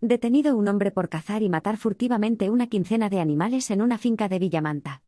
Detenido un hombre por cazar y matar furtivamente una quincena de animales en una finca de Villamanta.